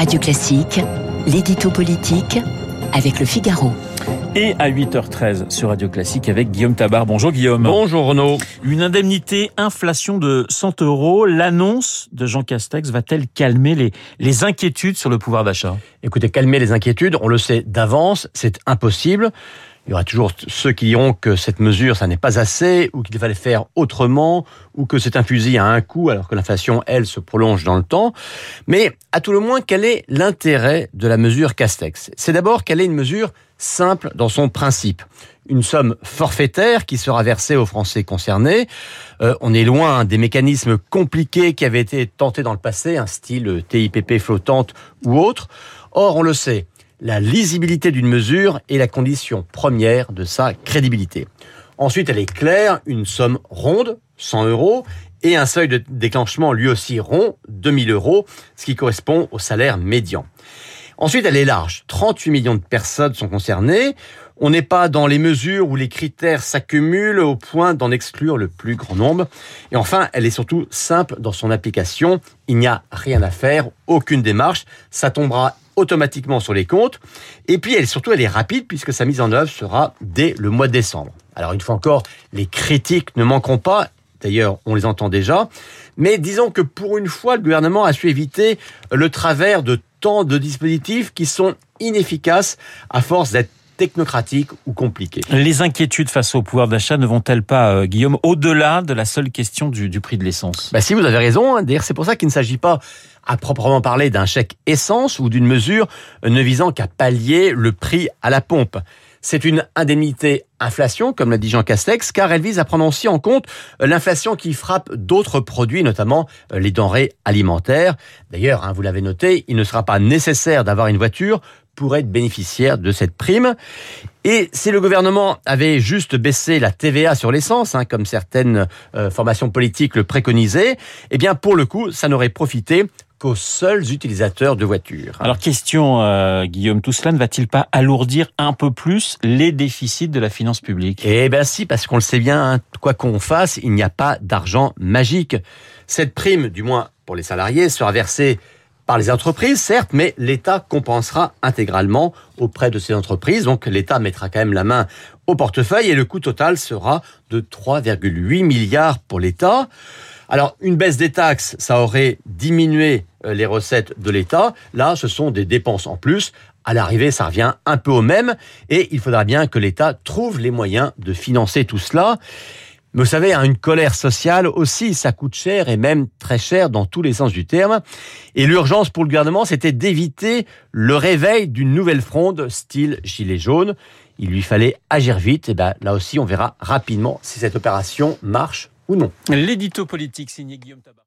Radio Classique, l'édito politique avec le Figaro. Et à 8h13 sur Radio Classique avec Guillaume Tabar. Bonjour Guillaume. Bonjour Renaud. Une indemnité inflation de 100 euros. L'annonce de Jean Castex va-t-elle calmer les, les inquiétudes sur le pouvoir d'achat? Écoutez, calmer les inquiétudes, on le sait d'avance, c'est impossible. Il y aura toujours ceux qui diront que cette mesure, ça n'est pas assez, ou qu'il fallait faire autrement, ou que c'est un fusil à un coup, alors que l'inflation, elle, se prolonge dans le temps. Mais, à tout le moins, quel est l'intérêt de la mesure Castex? C'est d'abord qu'elle est une mesure simple dans son principe. Une somme forfaitaire qui sera versée aux Français concernés. Euh, on est loin des mécanismes compliqués qui avaient été tentés dans le passé, un style TIPP flottante ou autre. Or, on le sait, la lisibilité d'une mesure est la condition première de sa crédibilité. Ensuite, elle est claire, une somme ronde, 100 euros, et un seuil de déclenchement lui aussi rond, 2000 euros, ce qui correspond au salaire médian. Ensuite, elle est large. 38 millions de personnes sont concernées. On n'est pas dans les mesures où les critères s'accumulent au point d'en exclure le plus grand nombre. Et enfin, elle est surtout simple dans son application. Il n'y a rien à faire, aucune démarche. Ça tombera automatiquement sur les comptes. Et puis, elle, surtout, elle est rapide puisque sa mise en œuvre sera dès le mois de décembre. Alors, une fois encore, les critiques ne manqueront pas. D'ailleurs, on les entend déjà. Mais disons que pour une fois, le gouvernement a su éviter le travers de tant de dispositifs qui sont inefficaces à force d'être technocratiques ou compliqués. Les inquiétudes face au pouvoir d'achat ne vont-elles pas, euh, Guillaume, au-delà de la seule question du, du prix de l'essence? Bah Si, vous avez raison. Hein. D'ailleurs, c'est pour ça qu'il ne s'agit pas à proprement parler d'un chèque essence ou d'une mesure ne visant qu'à pallier le prix à la pompe. C'est une indemnité inflation, comme l'a dit Jean Castex, car elle vise à prendre aussi en compte l'inflation qui frappe d'autres produits, notamment euh, les denrées alimentaires. D'ailleurs, hein, vous l'avez noté, il ne sera pas nécessaire d'avoir une voiture pour être bénéficiaire de cette prime. Et si le gouvernement avait juste baissé la TVA sur l'essence, hein, comme certaines euh, formations politiques le préconisaient, eh bien pour le coup, ça n'aurait profité qu'aux seuls utilisateurs de voitures. Alors question, euh, Guillaume, tout cela ne va-t-il pas alourdir un peu plus les déficits de la finance publique? Eh bien si, parce qu'on le sait bien, hein, quoi qu'on fasse, il n'y a pas d'argent magique. Cette prime, du moins pour les salariés, sera versée par les entreprises, certes, mais l'État compensera intégralement auprès de ces entreprises. Donc l'État mettra quand même la main au portefeuille et le coût total sera de 3,8 milliards pour l'État. Alors, une baisse des taxes, ça aurait diminué euh, les recettes de l'État. Là, ce sont des dépenses en plus. À l'arrivée, ça revient un peu au même. Et il faudra bien que l'État trouve les moyens de financer tout cela. Mais vous savez, hein, une colère sociale aussi, ça coûte cher et même très cher dans tous les sens du terme. Et l'urgence pour le gouvernement, c'était d'éviter le réveil d'une nouvelle fronde style gilet jaune. Il lui fallait agir vite. Et ben, là aussi, on verra rapidement si cette opération marche ou non. L'édito politique signé Guillaume Tabar.